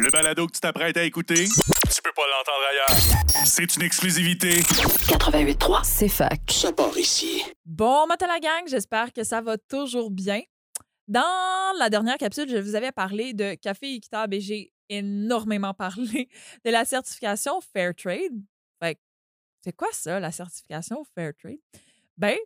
Le balado que tu t'apprêtes à écouter, tu peux pas l'entendre ailleurs. C'est une exclusivité. 88.3, c'est fac. Ça part ici. Bon matin la gang, j'espère que ça va toujours bien. Dans la dernière capsule, je vous avais parlé de café équitable et j'ai énormément parlé de la certification Fairtrade. Fait que, c'est quoi ça, la certification Fairtrade? Ben,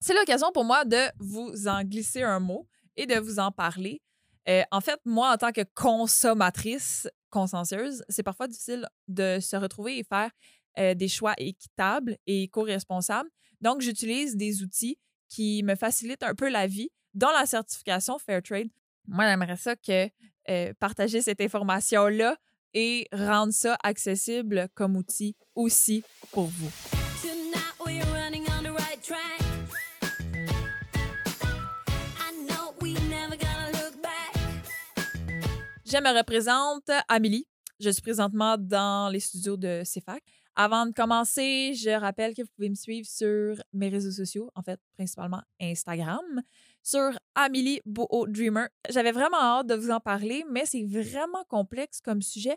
c'est l'occasion pour moi de vous en glisser un mot et de vous en parler. Euh, en fait, moi, en tant que consommatrice consciencieuse, c'est parfois difficile de se retrouver et faire euh, des choix équitables et co-responsables. Donc, j'utilise des outils qui me facilitent un peu la vie, dont la certification Fairtrade. Moi, j'aimerais ça que euh, partager cette information-là et rendre ça accessible comme outil aussi pour vous. Je me représente Amélie. Je suis présentement dans les studios de CFAC. Avant de commencer, je rappelle que vous pouvez me suivre sur mes réseaux sociaux, en fait, principalement Instagram, sur Amélie Boho Dreamer. J'avais vraiment hâte de vous en parler, mais c'est vraiment complexe comme sujet.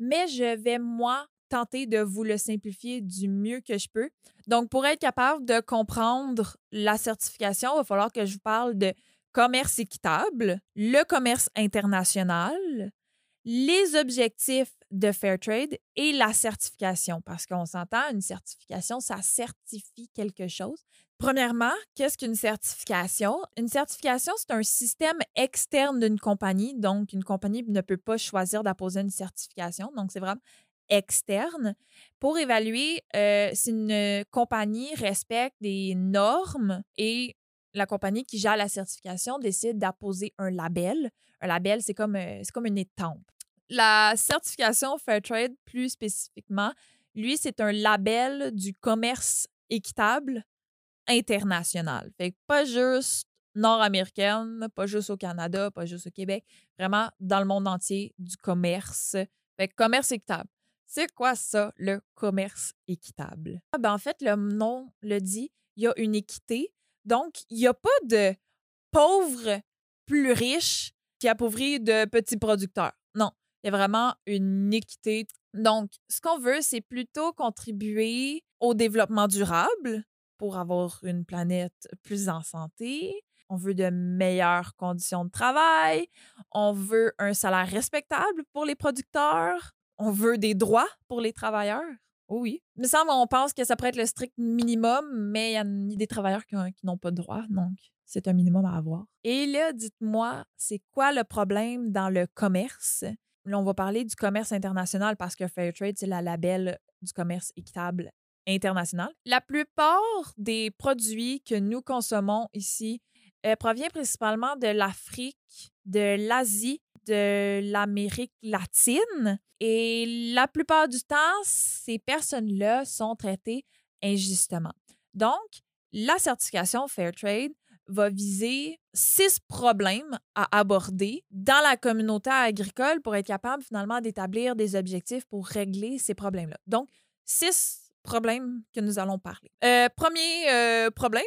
Mais je vais, moi, tenter de vous le simplifier du mieux que je peux. Donc, pour être capable de comprendre la certification, il va falloir que je vous parle de commerce équitable, le commerce international, les objectifs de Fairtrade et la certification. Parce qu'on s'entend, une certification, ça certifie quelque chose. Premièrement, qu'est-ce qu'une certification? Une certification, c'est un système externe d'une compagnie. Donc, une compagnie ne peut pas choisir d'apposer une certification. Donc, c'est vraiment externe pour évaluer euh, si une compagnie respecte des normes et la compagnie qui gère la certification décide d'apposer un label. Un label, c'est comme, euh, comme une étampe. La certification Fairtrade, plus spécifiquement, lui, c'est un label du commerce équitable international. Fait que pas juste nord-américaine, pas juste au Canada, pas juste au Québec, vraiment dans le monde entier du commerce. Fait que commerce équitable. C'est quoi ça, le commerce équitable? Ah, ben, en fait, le nom le dit, il y a une équité. Donc, il n'y a pas de pauvres plus riches qui appauvrit de petits producteurs. Non, il y a vraiment une équité. Donc, ce qu'on veut, c'est plutôt contribuer au développement durable pour avoir une planète plus en santé. On veut de meilleures conditions de travail. On veut un salaire respectable pour les producteurs. On veut des droits pour les travailleurs. Oh oui. Il me semble qu'on pense que ça pourrait être le strict minimum, mais il y a des travailleurs qui, ont- qui n'ont pas de droits, donc c'est un minimum à avoir. Et là, dites-moi, c'est quoi le problème dans le commerce? Là, on va parler du commerce international parce que Fairtrade, c'est la label du commerce équitable international. La plupart des produits que nous consommons ici euh, provient principalement de l'Afrique, de l'Asie, de l'Amérique latine. Et la plupart du temps, ces personnes-là sont traitées injustement. Donc, la certification Fairtrade va viser six problèmes à aborder dans la communauté agricole pour être capable finalement d'établir des objectifs pour régler ces problèmes-là. Donc, six problèmes que nous allons parler. Euh, premier euh, problème,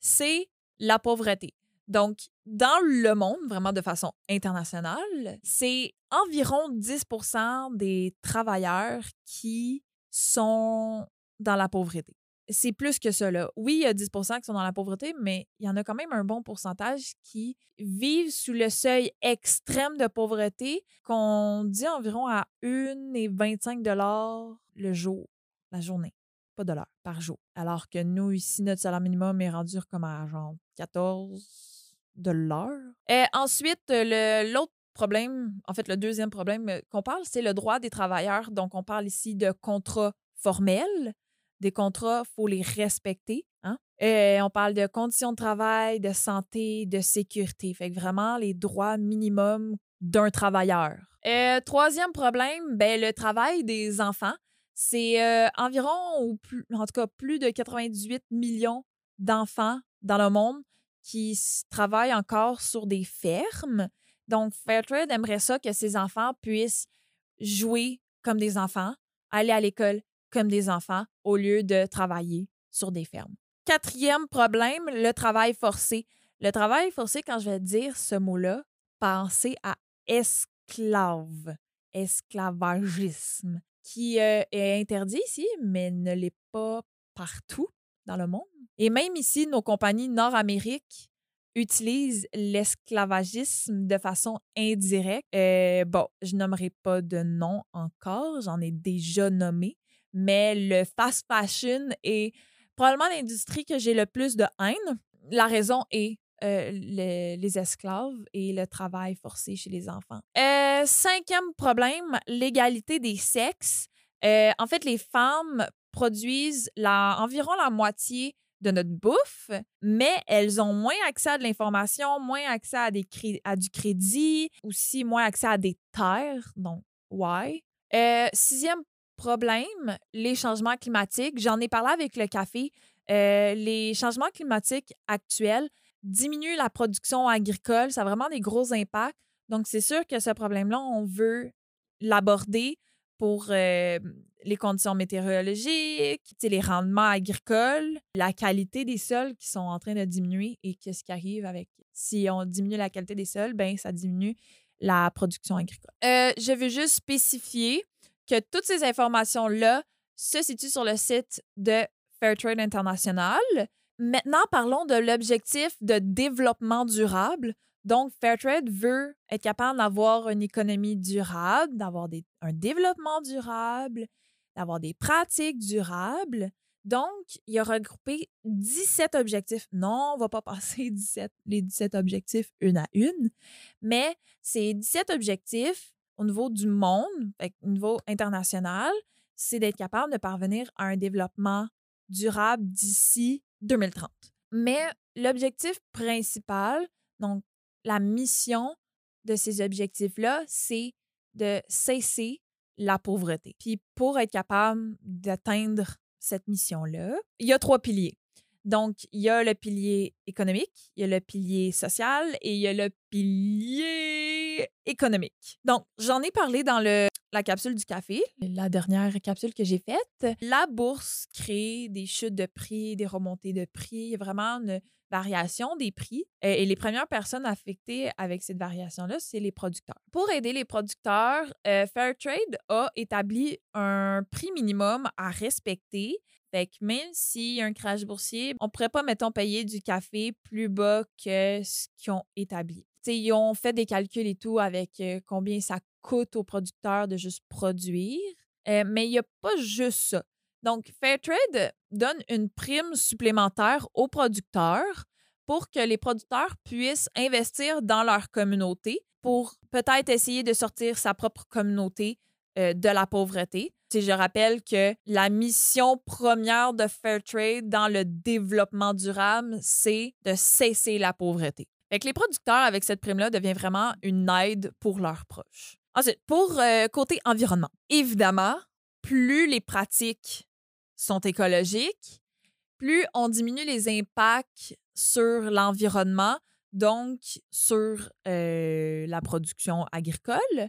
c'est la pauvreté. Donc, dans le monde, vraiment de façon internationale, c'est environ 10% des travailleurs qui sont dans la pauvreté. C'est plus que. Là. Oui, il y a 10% qui sont dans la pauvreté, mais il y en a quand même un bon pourcentage qui vivent sous le seuil extrême de pauvreté qu'on dit environ à 1,25 le jour, la journée. Pas de par jour. Alors que nous, ici, notre salaire minimum est rendu comme à genre 14 de l'heure? Ensuite, le- l'autre problème, en fait, le deuxième problème euh, qu'on parle, c'est le droit des travailleurs. Donc, on parle ici de contrats formels. Des contrats, il faut les respecter. Hein? On parle de conditions de travail, de santé, de sécurité. Fait que vraiment, les droits minimums d'un travailleur. Euh, troisième problème, ben, le travail des enfants. C'est euh, environ, ou plus, en tout cas, plus de 98 millions d'enfants dans le monde qui travaillent encore sur des fermes. Donc, Fairtrade aimerait ça que ces enfants puissent jouer comme des enfants, aller à l'école comme des enfants, au lieu de travailler sur des fermes. Quatrième problème, le travail forcé. Le travail forcé, quand je vais dire ce mot-là, pensez à esclave. esclavagisme, qui euh, est interdit ici, mais ne l'est pas partout dans le monde. Et même ici, nos compagnies Nord-Amérique utilisent l'esclavagisme de façon indirecte. Euh, bon, je nommerai pas de nom encore, j'en ai déjà nommé, mais le fast fashion est probablement l'industrie que j'ai le plus de haine. La raison est euh, le- les esclaves et le travail forcé chez les enfants. Euh, cinquième problème, l'égalité des sexes. En fait, les femmes produisent la, environ la moitié de notre bouffe, mais elles ont moins accès à de l'information, moins accès à, du crédit, aussi moins accès à des terres. Donc, why? Euh, sixième problème, les changements climatiques. J'en ai parlé avec le café. Euh, les changements climatiques actuels diminuent la production agricole. Ça a vraiment des gros impacts. Donc, c'est sûr que ce problème-là, on veut l'aborder pour les conditions météorologiques, les rendements agricoles, la qualité des sols qui sont en train de diminuer et qu'est-ce qui arrive avec. Si on diminue la qualité des sols, ben ça diminue la production agricole. Euh, je veux juste spécifier que toutes ces informations-là se situent sur le site de Fairtrade International. Maintenant, parlons de l'objectif de développement durable. Donc, Fairtrade veut être capable d'avoir une économie durable, d'avoir un développement durable, d'avoir des pratiques durables. Donc, il a regroupé 17 objectifs. Non, on ne va pas passer 17, les 17 objectifs une à une, mais ces 17 objectifs au niveau du monde, au niveau international, c'est d'être capable de parvenir à un développement durable d'ici 2030. Mais l'objectif principal, donc la mission de ces objectifs-là, c'est de cesser la pauvreté. Puis pour être capable d'atteindre cette mission-là, il y a trois piliers. Donc, il y a le pilier économique, il y a le pilier social et il y a le pilier économique. Donc, j'en ai parlé dans le, la capsule du café, la dernière capsule que j'ai faite. La bourse crée des chutes de prix, des remontées de prix. Il y a vraiment une variation des prix. Et les premières personnes affectées avec cette variation-là, c'est les producteurs. Pour aider les producteurs, euh, Fairtrade a établi un prix minimum à respecter. Fait que même s'il y a un crash boursier, on ne pourrait pas, mettons, payer du café plus bas que ce qu'ils ont établi. T'sais, ils ont fait des calculs et tout avec euh, combien ça coûte aux producteurs de juste produire. Euh, mais il n'y a pas juste ça. Donc, Fairtrade donne une prime supplémentaire aux producteurs pour que les producteurs puissent investir dans leur communauté pour peut-être essayer de sortir sa propre communauté euh, de la pauvreté. Sais, je rappelle que la mission première de Fairtrade dans le développement durable, c'est de cesser la pauvreté. Fait que les producteurs, avec cette prime-là, deviennent vraiment une aide pour leurs proches. Ensuite, pour euh, côté environnement, évidemment, plus les pratiques sont écologiques, plus on diminue les impacts sur l'environnement, donc sur euh, la production agricole.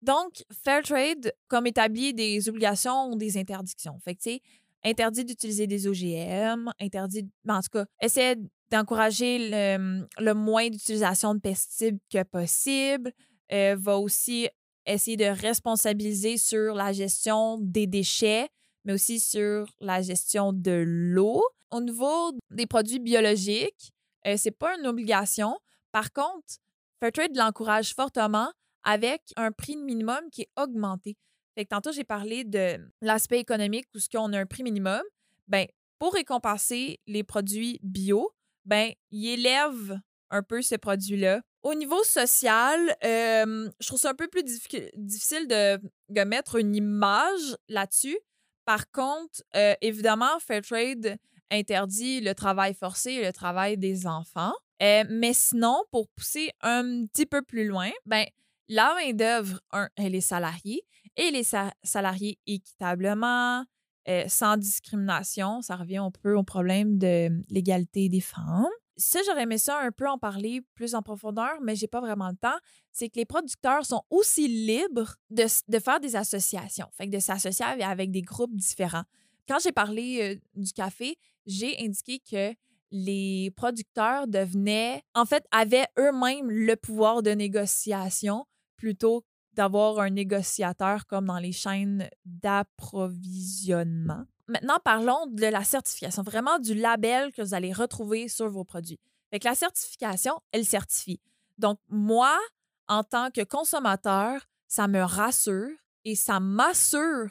Donc, Fairtrade, comme établit des obligations ou des interdictions. Fait que, interdit d'utiliser des OGM, interdit, en tout cas, essaie d'encourager le, le moins d'utilisation de pesticides que possible, euh, va aussi essayer de responsabiliser sur la gestion des déchets, mais aussi sur la gestion de l'eau. Au niveau des produits biologiques, euh, c'est pas une obligation. Par contre, Fairtrade l'encourage fortement avec un prix minimum qui est augmenté. Fait que tantôt, j'ai parlé de l'aspect économique où ce qu'on a un prix minimum. Ben, pour récompenser les produits bio, ben, il élève un peu ce produit-là. Au niveau social, je trouve ça un peu plus diffi- difficile de, mettre une image là-dessus. Par contre, euh, évidemment, Fairtrade interdit le travail forcé et le travail des enfants. Mais sinon, pour pousser un petit peu plus loin, ben, la main-d'œuvre, un, elle est salariée et les sa- salariés équitablement, euh, sans discrimination. Ça revient un peu au problème de l'égalité des femmes. Ça, j'aurais aimé ça un peu en parler plus en profondeur, mais j'ai pas vraiment le temps. C'est que les producteurs sont aussi libres de, de faire des associations, fait que de s'associer avec- des groupes différents. Quand j'ai parlé du café, j'ai indiqué que les producteurs devenaient, en fait, avaient eux-mêmes le pouvoir de négociation plutôt d'avoir un négociateur comme dans les chaînes d'approvisionnement. Maintenant, parlons de la certification, vraiment du label que vous allez retrouver sur vos produits. Fait la certification, elle certifie. Donc, moi, en tant que consommateur, ça me rassure et ça m'assure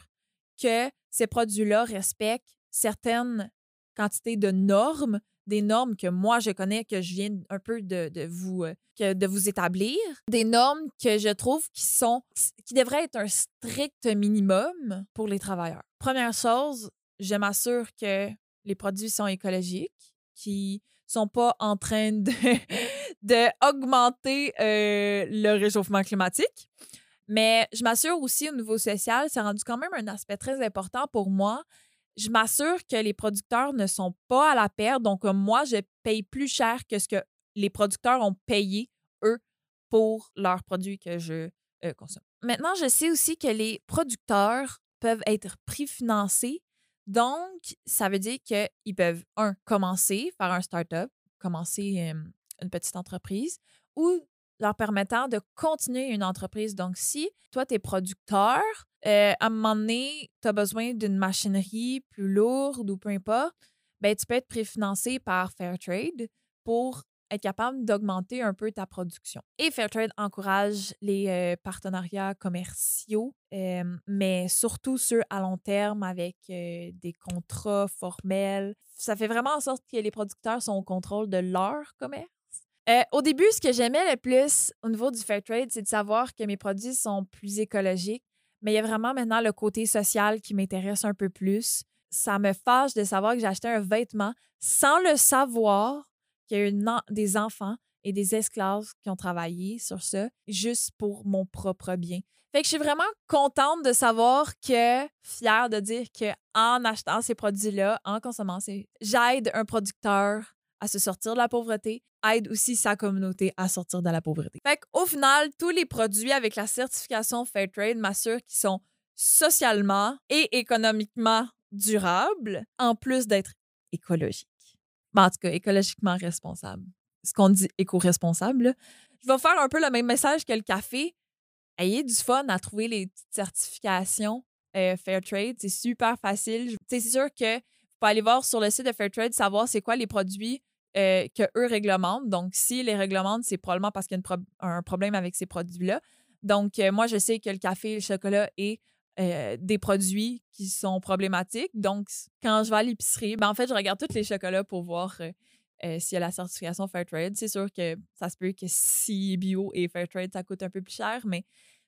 que ces produits-là respectent certaines quantités de normes, des normes que moi je connais, que je viens un peu de, vous, euh, de vous établir, des normes que je trouve qui sont qui devraient être un strict minimum pour les travailleurs. Première chose, je m'assure que les produits sont écologiques, qui sont pas en train de, euh, le réchauffement climatique. Mais je m'assure aussi au niveau social, c'est rendu quand même un aspect très important pour moi. Je m'assure que les producteurs ne sont pas à la perte. Donc, euh, moi, je paye plus cher que ce que les producteurs ont payé, eux, pour leurs produits que je euh, consomme. Maintenant, je sais aussi que les producteurs peuvent être prix-financés. Donc, ça veut dire qu'ils peuvent, un, commencer, faire un start-up, commencer une petite entreprise, ou leur permettant de continuer une entreprise. Donc, si toi, tu es producteur, euh, à un moment donné, tu as besoin d'une machinerie plus lourde ou peu importe, ben, tu peux être préfinancé par Fairtrade pour être capable d'augmenter un peu ta production. Et Fairtrade encourage les euh, partenariats commerciaux, euh, mais surtout ceux à long terme avec des contrats formels. Ça fait vraiment en sorte que les producteurs sont au contrôle de leur commerce. Au début, ce que j'aimais le plus au niveau du Fairtrade, c'est de savoir que mes produits sont plus écologiques, mais il y a vraiment maintenant le côté social qui m'intéresse un peu plus. Ça me fâche de savoir que j'ai acheté un vêtement sans le savoir qu'il y a eu des enfants et des esclaves qui ont travaillé sur ça juste pour mon propre bien. Fait que je suis vraiment contente de savoir que, fière de dire que en achetant ces produits-là, en consommant ces, j'aide un producteur à se sortir de la pauvreté, aide aussi sa communauté à sortir de la pauvreté. Fait qu'au final, tous les produits avec la certification Fairtrade m'assurent qu'ils sont socialement et économiquement durables, en plus d'être écologiques. Ben, en tout cas, écologiquement responsables. Ce qu'on dit éco-responsable. Je vais faire un peu le même message que le café. Ayez du fun à trouver les certifications euh, Fairtrade. C'est super facile. C'est sûr que vous pouvez aller voir sur le site de Fairtrade, savoir c'est quoi les produits euh, que eux réglementent. Donc, si les réglementent, c'est probablement parce qu'il y a un problème avec ces produits-là. Donc, euh, moi, je sais que le café et le chocolat est euh, des produits qui sont problématiques. Donc, quand je vais à l'épicerie, ben, en fait, je regarde tous les chocolats pour voir euh, euh, s'il y a la certification Fairtrade. C'est sûr que ça se peut que si bio et Fairtrade, ça coûte un peu plus cher, mais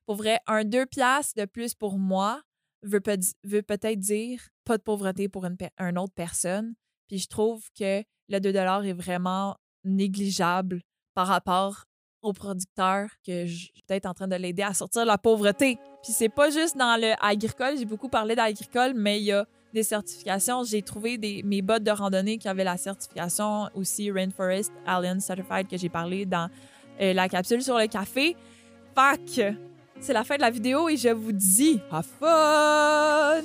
pour vrai, un 2 piastres de plus pour moi veut, peut- veut peut-être dire pas de pauvreté pour une autre personne. Puis je trouve que le 2 est vraiment négligeable par rapport au producteur que je suis peut-être en train de l'aider à sortir de la pauvreté. Puis c'est pas juste dans le agricole, j'ai beaucoup parlé d'agricole, mais il y a des certifications. J'ai trouvé des, mes bottes de randonnée qui avaient la certification aussi Rainforest Alliance Certified que j'ai parlé dans euh, la capsule sur le café. Fac, c'est la fin de la vidéo et je vous dis, have fun!